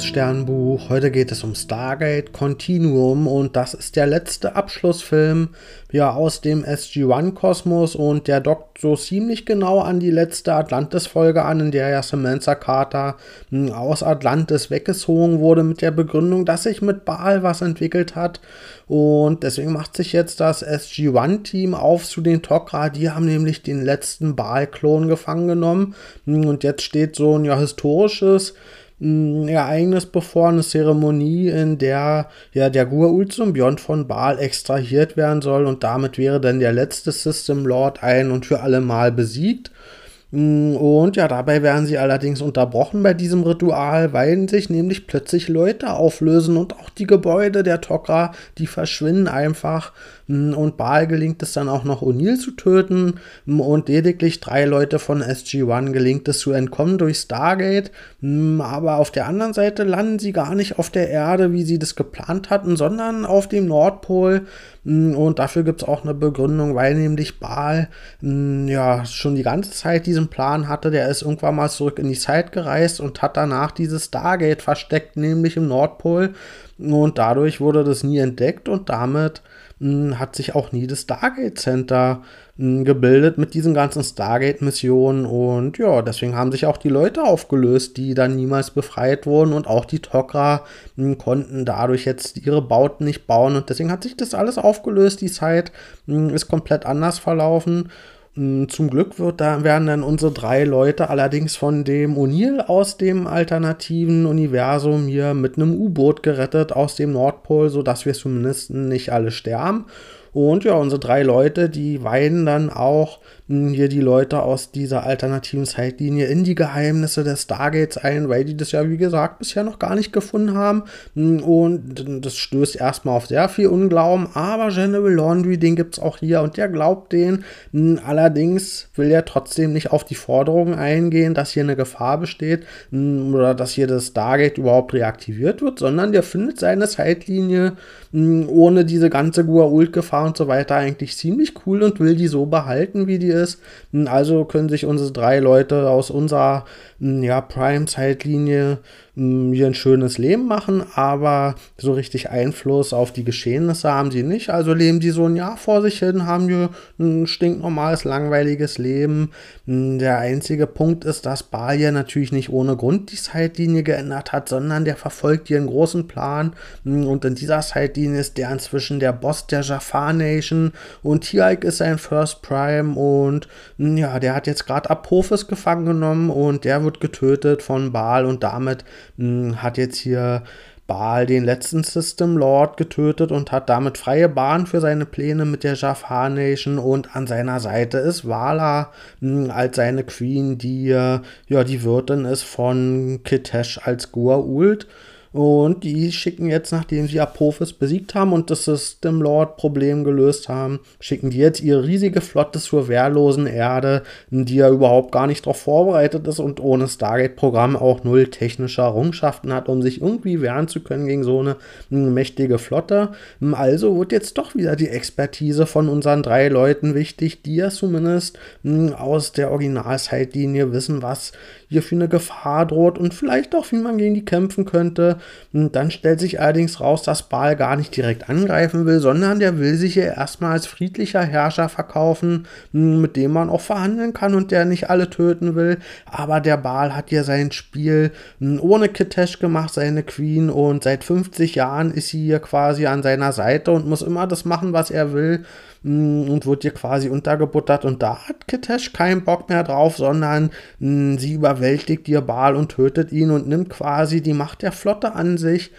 liebes Sternbuch. Heute geht es um Stargate Continuum und das ist der letzte Abschlussfilm ja, aus dem SG-1-Kosmos und der dockt so ziemlich genau an die letzte Atlantis-Folge an, in der ja Samantha Carter hm, aus Atlantis weggezogen wurde mit der Begründung, dass sich mit Baal was entwickelt hat. Und deswegen macht sich jetzt das SG-1-Team auf zu den Tok'ra. Die haben nämlich den letzten Baal-Klon gefangen genommen. Hm, und jetzt steht so ein ja historisches ein Ereignis bevor, eine Zeremonie, in der ja der Gur-Ul-Symbiont von Baal extrahiert werden soll und damit wäre dann der letzte System Lord ein und für alle Mal besiegt. Mm, und ja, dabei werden sie allerdings unterbrochen bei diesem Ritual, weil sich nämlich plötzlich Leute auflösen und auch die Gebäude der Tok'ra, die verschwinden einfach. Mm, und Baal gelingt es dann auch noch O'Neill zu töten mm, und lediglich drei Leute von SG-1 gelingt es zu entkommen durch Stargate. Aber auf der anderen Seite landen sie gar nicht auf der Erde, wie sie das geplant hatten, sondern auf dem Nordpol. Und dafür gibt es auch eine Begründung, weil nämlich Baal ja schon die ganze Zeit diesen Plan hatte. Der ist irgendwann mal zurück in die Zeit gereist und hat danach dieses Stargate versteckt, nämlich im Nordpol. Und dadurch wurde das nie entdeckt und damit mh, hat sich auch nie das Stargate Center mh, gebildet mit diesen ganzen Stargate-Missionen. Und ja, deswegen haben sich auch die Leute aufgelöst, die dann niemals befreit wurden. Und auch die Tok'ra konnten dadurch jetzt ihre Bauten nicht bauen. Und deswegen hat sich das alles aufgelöst. Die Zeit ist komplett anders verlaufen. Hm, zum Glück wird da, werden dann unsere drei Leute allerdings von dem O'Neill aus dem alternativen Universum hier mit einem U-Boot gerettet aus dem Nordpol, sodass wir zumindest nicht alle sterben. Und ja, unsere drei Leute, die weinen dann auch hier die Leute aus dieser alternativen Zeitlinie in die Geheimnisse des Stargates ein, weil die das ja, wie gesagt, bisher noch gar nicht gefunden haben. Hm, und das stößt erstmal auf sehr viel Unglauben. Aber General Laundry, den gibt es auch hier und der glaubt den. Hm, allerdings will er trotzdem nicht auf die Forderungen eingehen, dass hier eine Gefahr besteht oder dass hier das Stargate überhaupt reaktiviert wird, sondern der findet seine Zeitlinie ohne diese ganze Gua'uld-Gefahr und so weiter eigentlich ziemlich cool und will die so behalten, wie die ist. Also können sich unsere drei Leute aus unserer ja, Prime-Zeitlinie hier ein schönes Leben machen, aber so richtig Einfluss auf die Geschehnisse haben sie nicht. Also leben die so ein Jahr vor sich hin, haben hier ein stinknormales, langweiliges Leben. Der einzige Punkt ist, dass Balia natürlich nicht ohne Grund die Zeitlinie geändert hat, sondern der verfolgt einen großen Plan. Und in dieser Zeitlinie ist der inzwischen der Boss der Jafar Nation und Tiaik ist sein First Prime und ja, der hat jetzt gerade Apophis gefangen genommen und der wird getötet von Baal und damit hm, hat jetzt hier Baal den letzten System Lord getötet und hat damit freie Bahn für seine Pläne mit der Jafar Nation und an seiner Seite ist Vala mh, hm, als seine Queen, die ja die Wirtin ist von Kitesh als Gua'uld. Und die schicken jetzt, nachdem sie Apophis besiegt haben und das System Lord Problem gelöst haben, schicken die jetzt ihre riesige Flotte zur wehrlosen Erde, die ja überhaupt gar nicht darauf vorbereitet ist und ohne Stargate-Programm auch null technische Errungenschaften hat, um sich irgendwie wehren zu können gegen so eine mächtige Flotte. Also wird jetzt doch wieder die Expertise von unseren drei Leuten wichtig, die ja zumindest aus der Originalzeitlinie wissen, was hier für eine Gefahr droht und vielleicht auch, wie man gegen die kämpfen könnte. Und dann stellt sich allerdings raus, dass Baal gar nicht direkt angreifen will, sondern der will sich hier erstmal als friedlicher Herrscher verkaufen, mit dem man auch verhandeln kann und der nicht alle töten will. Aber der Baal hat hier sein Spiel ohne Kitesh gemacht, seine Queen, und seit 50 Jahren ist sie hier quasi an seiner Seite und muss immer das machen, was er will. Mm, und wird dir quasi untergebuttert und da hat Kitesh keinen Bock mehr drauf, sondern mm, sie überwältigt ihr Baal und tötet ihn und nimmt quasi die Macht der Flotte an sich.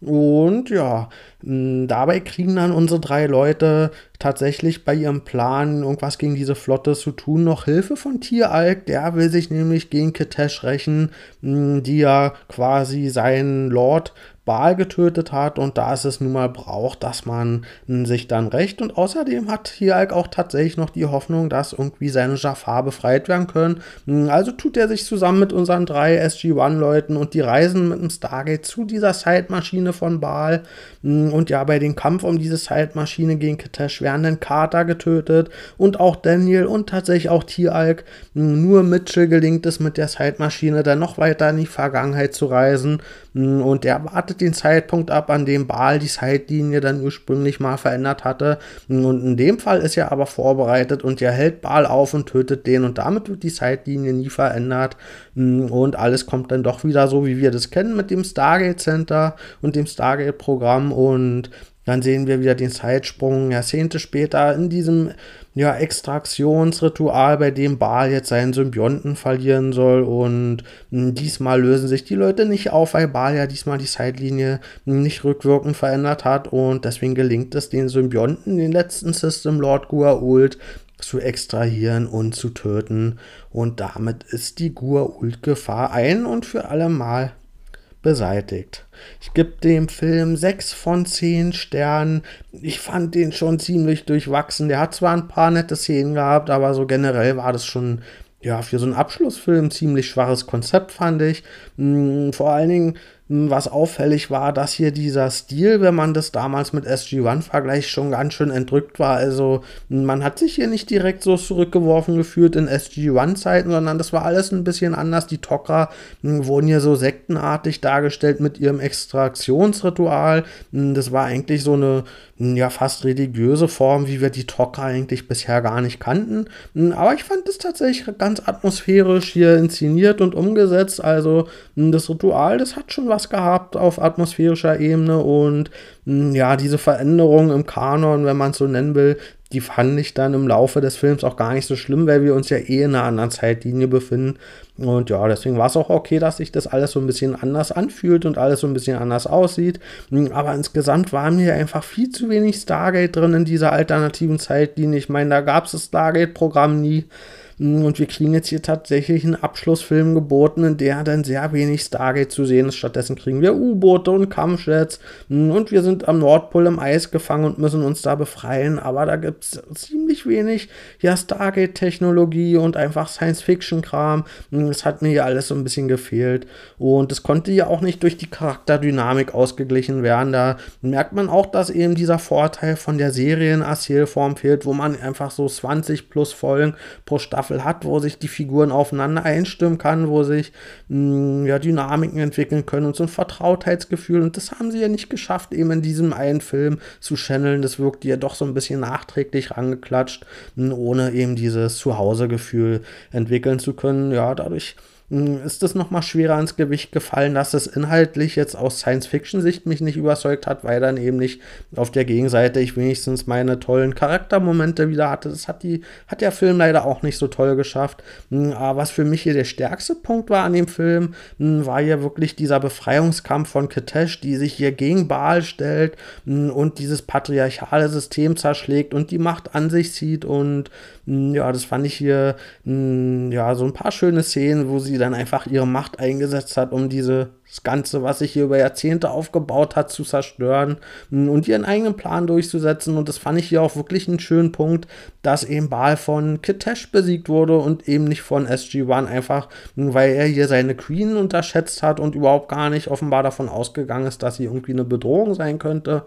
Und ja, mm, dabei kriegen dann unsere drei Leute tatsächlich bei ihrem Plan, irgendwas gegen diese Flotte zu tun, noch Hilfe von Tieralk. Der will sich nämlich gegen Kitesh rächen, die ja quasi seinen Lord Baal getötet hat und da ist es nun mal braucht, dass man sich dann rächt und außerdem hat Tialk auch tatsächlich noch die Hoffnung, dass irgendwie seine Jafar befreit werden können. Also tut er sich zusammen mit unseren drei SG-1-Leuten und die reisen mit dem Stargate zu dieser Zeitmaschine von Baal und ja, bei dem Kampf um diese Zeitmaschine gegen Kitesh werden dann Carter getötet und auch Daniel und tatsächlich auch Tialk. Nur Mitchell gelingt es mit der Zeitmaschine dann noch weiter in die Vergangenheit zu reisen und er wartet den Zeitpunkt ab, an dem Baal die Zeitlinie dann ursprünglich mal verändert hatte. Und in dem Fall ist er aber vorbereitet und er hält Baal auf und tötet den. Und damit wird die Zeitlinie nie verändert. Und alles kommt dann doch wieder so, wie wir das kennen mit dem Stargate Center und dem Stargate-Programm. Und dann sehen wir wieder den Zeitsprung Jahrzehnte später in diesem ja, Extraktionsritual, bei dem Baal jetzt seinen Symbionten verlieren soll. Und hm, diesmal lösen sich die Leute nicht auf, weil Baal ja diesmal die Zeitlinie nicht rückwirkend verändert hat. Und deswegen gelingt es den Symbionten, den letzten System Lord Gua'uld, zu extrahieren und zu töten. Und damit ist die Gua'uld-Gefahr ein und für alle Mal beseitigt. Ich gebe dem Film 6 von 10 Sternen. Ich fand den schon ziemlich durchwachsen. Der hat zwar ein paar nette Szenen gehabt, aber so generell war das schon ja, für so einen Abschlussfilm ziemlich schwaches Konzept, fand ich. Hm, vor allen Dingen was auffällig war, dass hier dieser Stil, wenn man das damals mit SG-1 vergleicht, schon ganz schön entrückt war. Also man hat sich hier nicht direkt so zurückgeworfen gefühlt in SG-1-Zeiten, sondern das war alles ein bisschen anders. Die Tok'ra wurden hier so sektenartig dargestellt mit ihrem Extraktionsritual. Das war eigentlich so eine ja fast religiöse Form, wie wir die Tok'ra eigentlich bisher gar nicht kannten. Aber ich fand es tatsächlich ganz atmosphärisch hier inszeniert und umgesetzt. Also das Ritual, das hat schon was Spaß gehabt auf atmosphärischer Ebene und hm, ja, diese Veränderung im Kanon, wenn man es so nennen will, die fand ich dann im Laufe des Films auch gar nicht so schlimm, weil wir uns ja eh in einer anderen Zeitlinie befinden. Und ja, deswegen war es auch okay, dass sich das alles so ein bisschen anders anfühlt und alles so ein bisschen anders aussieht. Hm, aber insgesamt war mir einfach viel zu wenig Stargate drin in dieser alternativen Zeitlinie. Ich meine, da gab es das Stargate-Programm nie. Und wir kriegen jetzt hier tatsächlich einen Abschlussfilm geboten, in der dann sehr wenig Stargate zu sehen ist. Stattdessen kriegen wir U-Boote und Kampfjets mm, und wir sind am Nordpol im Eis gefangen und müssen uns da befreien. Aber da gibt es ziemlich wenig ja, Stargate-Technologie und einfach Science-Fiction-Kram. Das mm, hat mir ja alles so ein bisschen gefehlt. Und es konnte ja auch nicht durch die Charakterdynamik ausgeglichen werden. Da merkt man auch, dass eben dieser Vorteil von der Serien-Erzählform fehlt, wo man einfach so 20 plus Folgen pro Staffel Staffel hat, wo sich die Figuren aufeinander einstimmen kann, wo sich mh, mm, ja, Dynamiken entwickeln können und so ein Vertrautheitsgefühl. Und das haben sie ja nicht geschafft, eben in diesem einen Film zu channeln. Das wirkt ja doch so ein bisschen nachträglich rangeklatscht, mh, ohne eben dieses Zuhausegefühl entwickeln zu können. Ja, dadurch ist es nochmal schwerer ins Gewicht gefallen, dass es inhaltlich jetzt aus Science-Fiction-Sicht mich nicht überzeugt hat, weil dann eben nicht auf der Gegenseite ich wenigstens meine tollen Charaktermomente wieder hatte. Das hat, die, hat der Film leider auch nicht so toll geschafft. Hm, aber was für mich hier der stärkste Punkt war an dem Film, hm, war ja wirklich dieser Befreiungskampf von Kitesh, die sich hier gegen Baal stellt und dieses patriarchale System zerschlägt und die Macht an sich zieht. Und ja, das fand ich hier ja so ein paar schöne Szenen, wo sie dann einfach ihre Macht eingesetzt hat, um dieses Ganze, was sich hier über Jahrzehnte aufgebaut hat, zu zerstören und ihren eigenen Plan durchzusetzen. Und das fand ich hier auch wirklich einen schönen Punkt, dass eben Baal von Kitesh besiegt wurde und eben nicht von SG-1, einfach weil er hier seine Queen unterschätzt hat und überhaupt gar nicht offenbar davon ausgegangen ist, dass sie irgendwie eine Bedrohung sein könnte.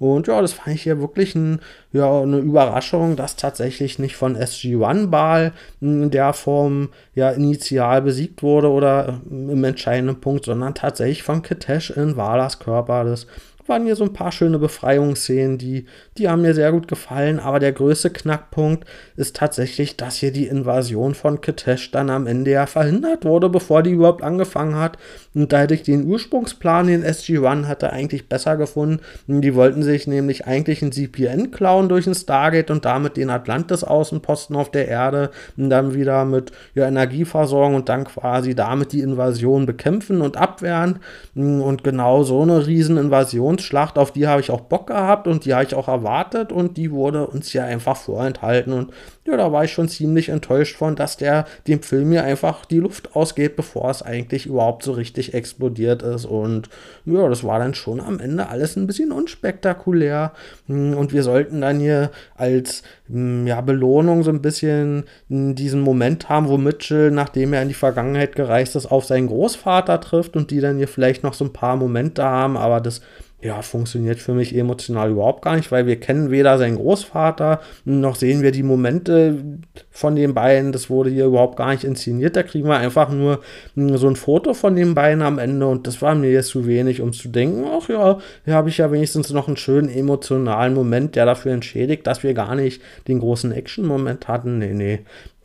Und ja, das fand ich hier wirklich ein, ja, eine Überraschung, dass tatsächlich nicht von SG-1 Ball in der Form ja initial besiegt wurde oder im entscheidenden Punkt, sondern tatsächlich von Kitesh in Valas Körper. Das waren hier so ein paar schöne Befreiungsszenen, die, die haben mir sehr gut gefallen. Aber der größte Knackpunkt ist tatsächlich, dass hier die Invasion von Kitesh dann am Ende ja verhindert wurde, bevor die überhaupt angefangen hat. Und da hätte ich den Ursprungsplan, den SG-1 hatte, eigentlich besser gefunden. Die wollten sich nämlich eigentlich ein CPN klauen durch ein Stargate und damit den Atlantis-Außenposten auf der Erde und dann wieder mit ja, Energieversorgung und dann quasi damit die Invasion bekämpfen und abwehren. Und genau so eine Rieseninvasion Passionsschlacht, auf die habe ich auch Bock gehabt und die habe ich auch erwartet und die wurde uns ja einfach vorenthalten und ja, da war ich schon ziemlich enttäuscht von, dass der dem Film hier einfach die Luft ausgeht, bevor es eigentlich überhaupt so richtig explodiert ist und ja, das war dann schon am Ende alles ein bisschen unspektakulär hm, und wir sollten dann hier als hm, ja, Belohnung so ein bisschen hm, diesen Moment haben, wo Mitchell, nachdem er in die Vergangenheit gereist ist, auf seinen Großvater trifft und die dann hier vielleicht noch so ein paar Momente haben, aber das ja, funktioniert für mich emotional überhaupt gar nicht, weil wir kennen weder seinen Großvater, noch sehen wir die Momente von den beiden. Das wurde hier überhaupt gar nicht inszeniert. Da kriegen wir einfach nur so ein Foto von den beiden am Ende und das war mir jetzt zu wenig, um zu denken, ach ja, hier habe ich ja wenigstens noch einen schönen emotionalen Moment, der dafür entschädigt, dass wir gar nicht den großen Action-Moment hatten. Nee, nee.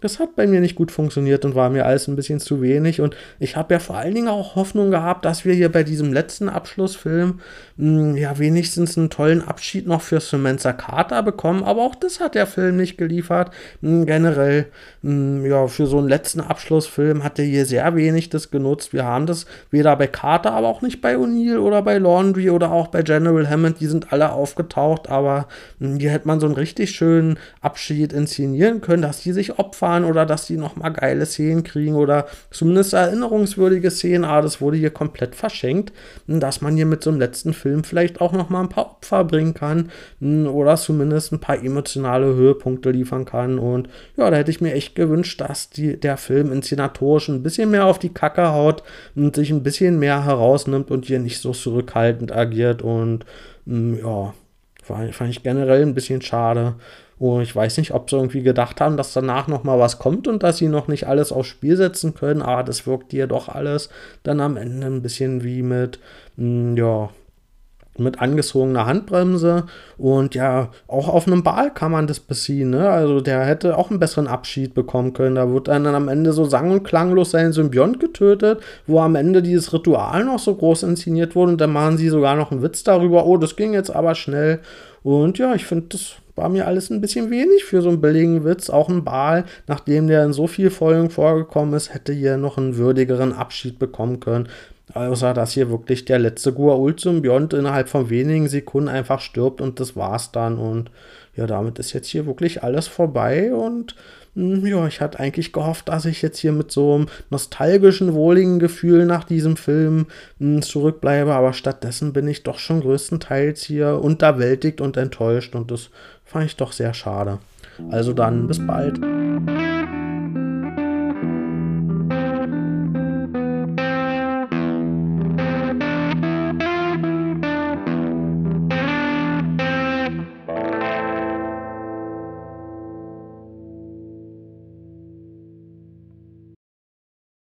Das hat bei mir nicht gut funktioniert und war mir alles ein bisschen zu wenig. Und ich habe ja vor allen Dingen auch Hoffnung gehabt, dass wir hier bei diesem letzten Abschlussfilm mh, hm, ja wenigstens einen tollen Abschied noch für Samantha Carter bekommen. Aber auch das hat der Film nicht geliefert. Mh, hm, generell, mh, hm, ja, für so einen letzten Abschlussfilm hat er hier sehr wenig das genutzt. Wir haben das weder bei Carter, aber auch nicht bei O'Neill oder bei Laundry oder auch bei General Hammond. Die sind alle aufgetaucht, aber hier hätte man so einen richtig schönen Abschied inszenieren können, dass die sich opfern fahren oder dass die nochmal geile Szenen kriegen oder zumindest erinnerungswürdige Szenen. Aber das wurde hier komplett verschenkt, dass man hier mit so einem letzten Film vielleicht auch nochmal ein paar Opfer bringen kann hm, oder zumindest ein paar emotionale Höhepunkte liefern kann. Und ja, da hätte ich mir echt gewünscht, dass die, der Film inszenatorisch ein bisschen mehr auf die Kacke haut und sich ein bisschen mehr herausnimmt und hier nicht so zurückhaltend agiert. Und hm, ja, fand ich generell ein bisschen schade. Und ich weiß nicht, ob sie irgendwie gedacht haben, dass danach noch mal was kommt und dass sie noch nicht alles aufs Spiel setzen können. Aber das wirkt hier doch alles dann am Ende ein bisschen wie mit, mh, hm, ja, mit angezogener Handbremse und ja, auch auf einem Ball kann man das beziehen, ne? Also der hätte auch einen besseren Abschied bekommen können. Da wird dann am Ende so sang- und klanglos sein Symbiont getötet, wo am Ende dieses Ritual noch so groß inszeniert wurde und dann machen sie sogar noch einen Witz darüber, oh, das ging jetzt aber schnell. Und ja, ich finde, das war mir alles ein bisschen wenig für so einen billigen Witz. Auch ein Bal, nachdem der in so viel Folgen vorgekommen ist, hätte hier noch einen würdigeren Abschied bekommen können. Außer dass hier wirklich der letzte Guault-Symbiont innerhalb von wenigen Sekunden einfach stirbt und das war's dann. Und ja, damit ist jetzt hier wirklich alles vorbei und ja, ich hatte eigentlich gehofft, dass ich jetzt hier mit so einem nostalgischen, wohligen Gefühl nach diesem Film hm, zurückbleibe, aber stattdessen bin ich doch schon größtenteils hier unterwältigt und enttäuscht und das fand ich doch sehr schade. Also dann, bis bald.